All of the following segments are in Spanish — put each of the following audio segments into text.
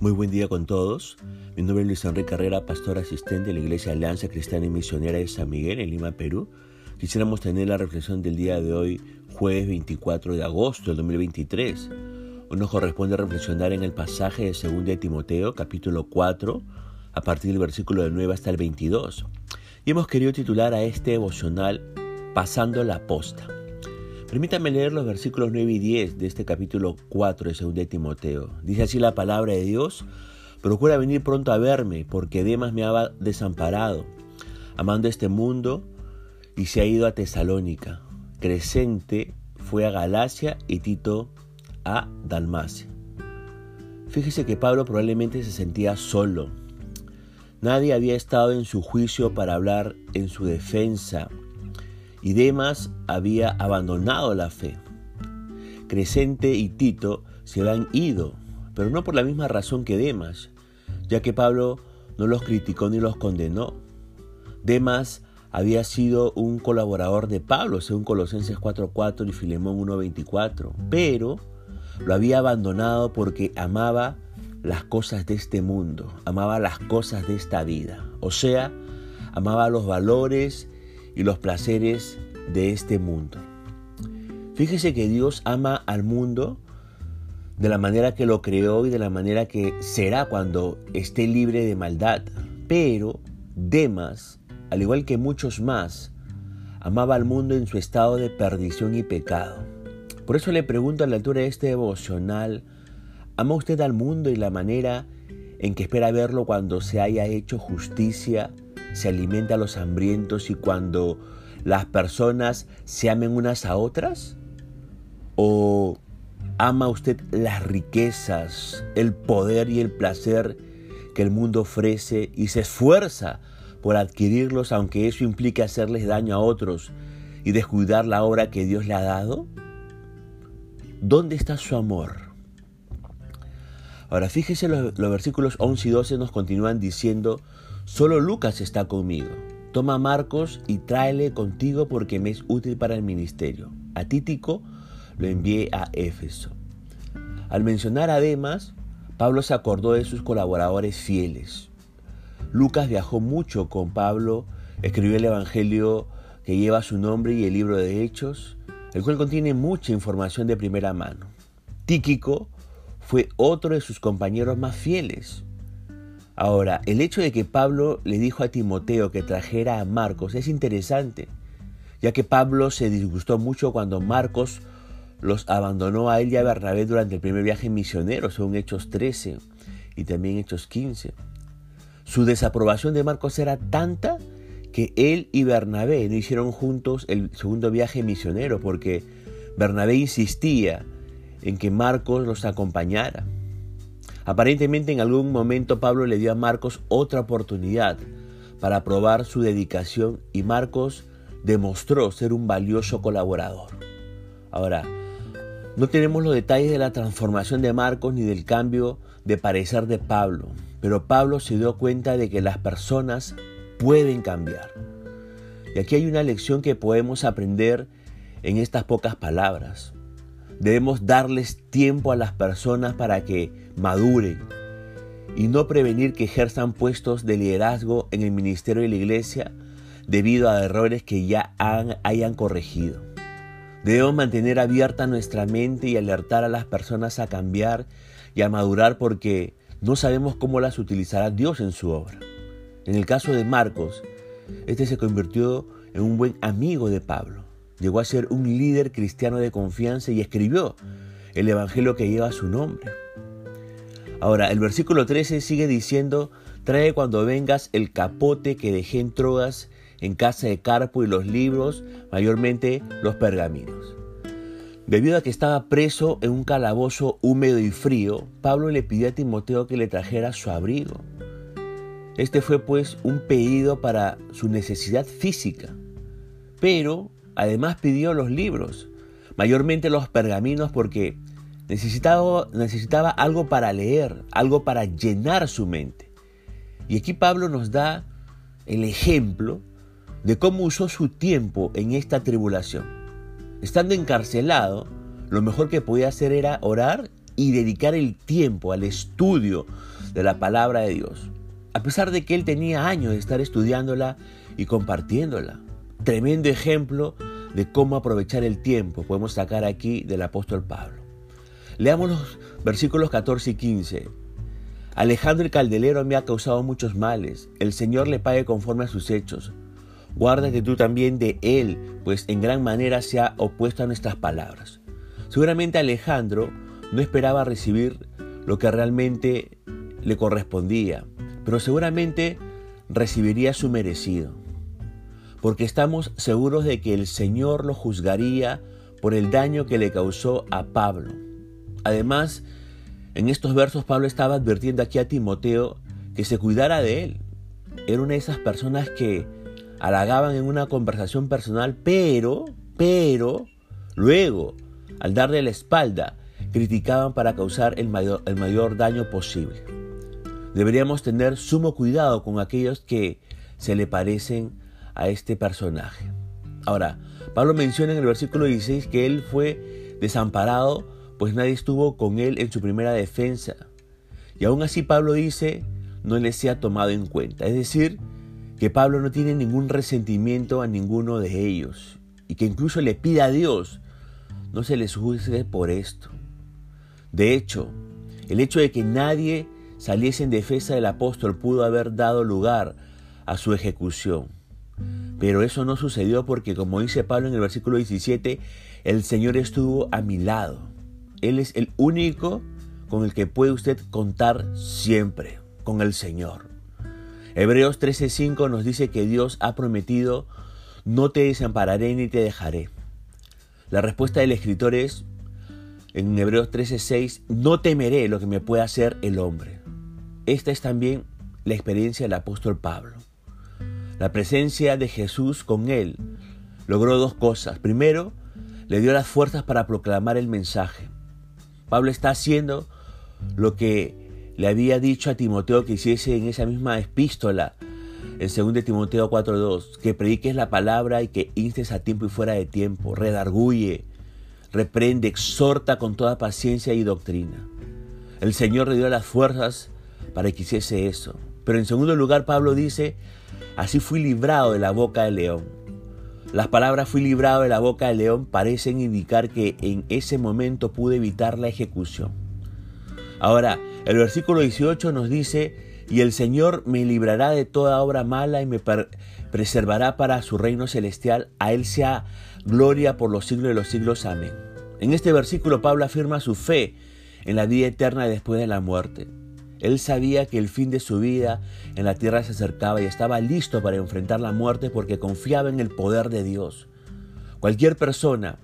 Muy buen día con todos. Mi nombre es Luis Enrique Carrera, pastor asistente de la Iglesia Alianza Cristiana y Misionera de San Miguel en Lima, Perú. Quisiéramos tener la reflexión del día de hoy, jueves 24 de agosto del 2023. Hoy nos corresponde reflexionar en el pasaje de 2 de Timoteo, capítulo 4, a partir del versículo del 9 hasta el 22. Y hemos querido titular a este devocional Pasando la posta. Permítame leer los versículos 9 y 10 de este capítulo 4 de 2 de Timoteo. Dice así la palabra de Dios, procura venir pronto a verme, porque Demas me ha desamparado, amando este mundo, y se ha ido a Tesalónica. Crescente fue a Galacia y Tito a Dalmacia. Fíjese que Pablo probablemente se sentía solo. Nadie había estado en su juicio para hablar en su defensa y Demas había abandonado la fe. Crescente y Tito se habían ido, pero no por la misma razón que Demas, ya que Pablo no los criticó ni los condenó. Demas había sido un colaborador de Pablo, según Colosenses 4.4 y Filemón 1.24, pero lo había abandonado porque amaba las cosas de este mundo, amaba las cosas de esta vida, o sea, amaba los valores y los placeres de este mundo. Fíjese que Dios ama al mundo de la manera que lo creó y de la manera que será cuando esté libre de maldad. Pero Demas, al igual que muchos más, amaba al mundo en su estado de perdición y pecado. Por eso le pregunto a la altura de este devocional, ¿ama usted al mundo y la manera en que espera verlo cuando se haya hecho justicia se alimenta a los hambrientos y cuando las personas se amen unas a otras? ¿O ama usted las riquezas, el poder y el placer que el mundo ofrece y se esfuerza por adquirirlos aunque eso implique hacerles daño a otros y descuidar la obra que Dios le ha dado? ¿Dónde está su amor? Ahora fíjese los, los versículos 11 y 12 nos continúan diciendo, Solo Lucas está conmigo. Toma a Marcos y tráele contigo porque me es útil para el ministerio. A Títico lo envié a Éfeso. Al mencionar además, Pablo se acordó de sus colaboradores fieles. Lucas viajó mucho con Pablo, escribió el Evangelio que lleva su nombre y el libro de Hechos, el cual contiene mucha información de primera mano. Tíquico fue otro de sus compañeros más fieles. Ahora, el hecho de que Pablo le dijo a Timoteo que trajera a Marcos es interesante, ya que Pablo se disgustó mucho cuando Marcos los abandonó a él y a Bernabé durante el primer viaje misionero, según Hechos 13 y también Hechos 15. Su desaprobación de Marcos era tanta que él y Bernabé no hicieron juntos el segundo viaje misionero porque Bernabé insistía en que Marcos los acompañara. Aparentemente en algún momento Pablo le dio a Marcos otra oportunidad para probar su dedicación y Marcos demostró ser un valioso colaborador. Ahora, no tenemos los detalles de la transformación de Marcos ni del cambio de parecer de Pablo, pero Pablo se dio cuenta de que las personas pueden cambiar. Y aquí hay una lección que podemos aprender en estas pocas palabras. Debemos darles tiempo a las personas para que maduren y no prevenir que ejerzan puestos de liderazgo en el ministerio de la iglesia debido a errores que ya hayan corregido. Debemos mantener abierta nuestra mente y alertar a las personas a cambiar y a madurar porque no sabemos cómo las utilizará Dios en su obra. En el caso de Marcos, este se convirtió en un buen amigo de Pablo. Llegó a ser un líder cristiano de confianza y escribió el Evangelio que lleva su nombre. Ahora, el versículo 13 sigue diciendo, trae cuando vengas el capote que dejé en Troas en casa de Carpo y los libros, mayormente los pergaminos. Debido a que estaba preso en un calabozo húmedo y frío, Pablo le pidió a Timoteo que le trajera su abrigo. Este fue pues un pedido para su necesidad física, pero Además pidió los libros, mayormente los pergaminos porque necesitaba, necesitaba algo para leer, algo para llenar su mente. Y aquí Pablo nos da el ejemplo de cómo usó su tiempo en esta tribulación. Estando encarcelado, lo mejor que podía hacer era orar y dedicar el tiempo al estudio de la palabra de Dios, a pesar de que él tenía años de estar estudiándola y compartiéndola. Tremendo ejemplo de cómo aprovechar el tiempo podemos sacar aquí del apóstol Pablo. Leamos los versículos 14 y 15. Alejandro el Caldelero me ha causado muchos males. El Señor le pague conforme a sus hechos. Guárdate tú también de él, pues en gran manera se ha opuesto a nuestras palabras. Seguramente Alejandro no esperaba recibir lo que realmente le correspondía, pero seguramente recibiría su merecido, porque estamos seguros de que el Señor lo juzgaría por el daño que le causó a Pablo. Además, en estos versos Pablo estaba advirtiendo aquí a Timoteo que se cuidara de él. Era una de esas personas que halagaban en una conversación personal, pero, pero, luego, al darle la espalda, criticaban para causar el mayor, el mayor daño posible. Deberíamos tener sumo cuidado con aquellos que se le parecen a este personaje. Ahora, Pablo menciona en el versículo 16 que él fue desamparado pues nadie estuvo con él en su primera defensa. Y aún así Pablo dice, no le sea tomado en cuenta. Es decir, que Pablo no tiene ningún resentimiento a ninguno de ellos y que incluso le pide a Dios no se les juzgue por esto. De hecho, el hecho de que nadie saliese en defensa del apóstol pudo haber dado lugar a su ejecución. Pero eso no sucedió porque, como dice Pablo en el versículo 17, el Señor estuvo a mi lado. Él es el único con el que puede usted contar siempre, con el Señor. Hebreos 13:5 nos dice que Dios ha prometido, no te desampararé ni te dejaré. La respuesta del escritor es, en Hebreos 13:6, no temeré lo que me pueda hacer el hombre. Esta es también la experiencia del apóstol Pablo. La presencia de Jesús con él logró dos cosas. Primero, le dio las fuerzas para proclamar el mensaje. Pablo está haciendo lo que le había dicho a Timoteo que hiciese en esa misma epístola, en 2 Timoteo 4.2, que prediques la palabra y que instes a tiempo y fuera de tiempo, redarguye, reprende, exhorta con toda paciencia y doctrina. El Señor le dio las fuerzas para que hiciese eso. Pero en segundo lugar, Pablo dice, así fui librado de la boca del león. Las palabras fui librado de la boca del león parecen indicar que en ese momento pude evitar la ejecución. Ahora, el versículo 18 nos dice, y el Señor me librará de toda obra mala y me preservará para su reino celestial. A Él sea gloria por los siglos de los siglos. Amén. En este versículo Pablo afirma su fe en la vida eterna después de la muerte. Él sabía que el fin de su vida en la tierra se acercaba y estaba listo para enfrentar la muerte porque confiaba en el poder de Dios. Cualquier persona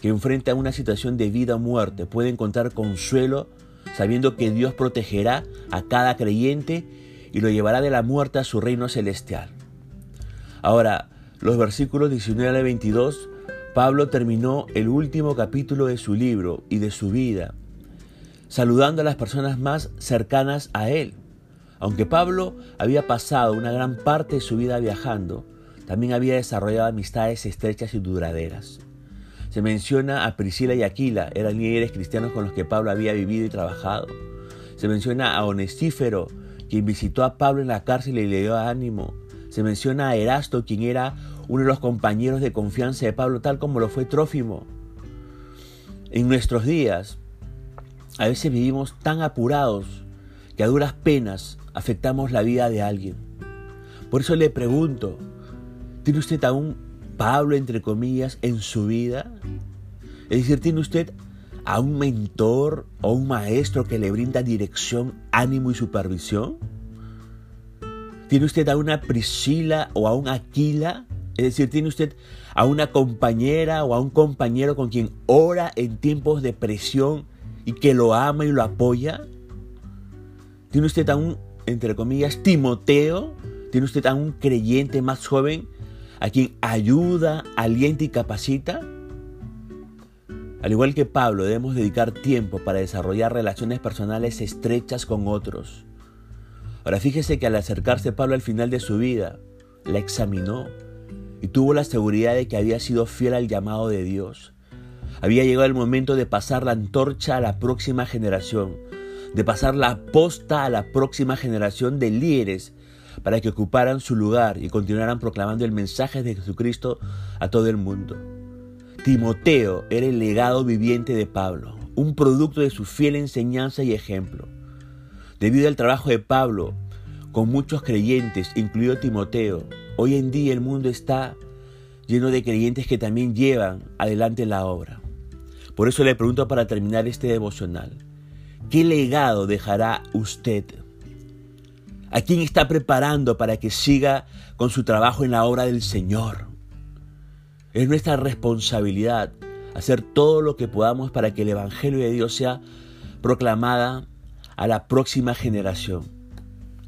que enfrenta una situación de vida o muerte puede encontrar consuelo sabiendo que Dios protegerá a cada creyente y lo llevará de la muerte a su reino celestial. Ahora, los versículos 19 al 22, Pablo terminó el último capítulo de su libro y de su vida saludando a las personas más cercanas a él. Aunque Pablo había pasado una gran parte de su vida viajando, también había desarrollado amistades estrechas y duraderas. Se menciona a Priscila y Aquila, eran líderes cristianos con los que Pablo había vivido y trabajado. Se menciona a Onestífero, quien visitó a Pablo en la cárcel y le dio ánimo. Se menciona a Erasto, quien era uno de los compañeros de confianza de Pablo, tal como lo fue Trófimo. En nuestros días, a veces vivimos tan apurados que a duras penas afectamos la vida de alguien. Por eso le pregunto, ¿tiene usted a un Pablo, entre comillas, en su vida? Es decir, ¿tiene usted a un mentor o un maestro que le brinda dirección, ánimo y supervisión? ¿Tiene usted a una Priscila o a un Aquila? Es decir, ¿tiene usted a una compañera o a un compañero con quien ora en tiempos de presión y que lo ama y lo apoya? ¿Tiene usted a un, entre comillas, Timoteo? ¿Tiene usted a un creyente más joven a quien ayuda, alienta y capacita? Al igual que Pablo, debemos dedicar tiempo para desarrollar relaciones personales estrechas con otros. Ahora fíjese que al acercarse Pablo al final de su vida, la examinó y tuvo la seguridad de que había sido fiel al llamado de Dios. Había llegado el momento de pasar la antorcha a la próxima generación, de pasar la posta a la próxima generación de líderes para que ocuparan su lugar y continuaran proclamando el mensaje de Jesucristo a todo el mundo. Timoteo era el legado viviente de Pablo, un producto de su fiel enseñanza y ejemplo. Debido al trabajo de Pablo con muchos creyentes, incluido Timoteo, hoy en día el mundo está lleno de creyentes que también llevan adelante la obra. Por eso le pregunto para terminar este devocional, ¿qué legado dejará usted? ¿A quién está preparando para que siga con su trabajo en la obra del Señor? Es nuestra responsabilidad hacer todo lo que podamos para que el Evangelio de Dios sea proclamada a la próxima generación.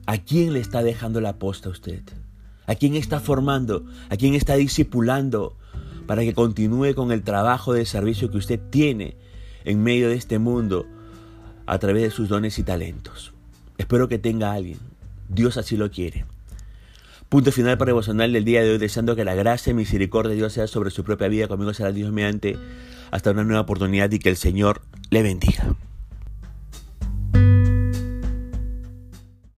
¿A quién le está dejando la posta a usted? ¿A quién está formando? ¿A quién está discipulando para que continúe con el trabajo de servicio que usted tiene en medio de este mundo a través de sus dones y talentos? Espero que tenga alguien. Dios así lo quiere. Punto final para devocional del día de hoy, deseando que la gracia y misericordia de Dios sea sobre su propia vida. Conmigo será Dios mediante hasta una nueva oportunidad y que el Señor le bendiga.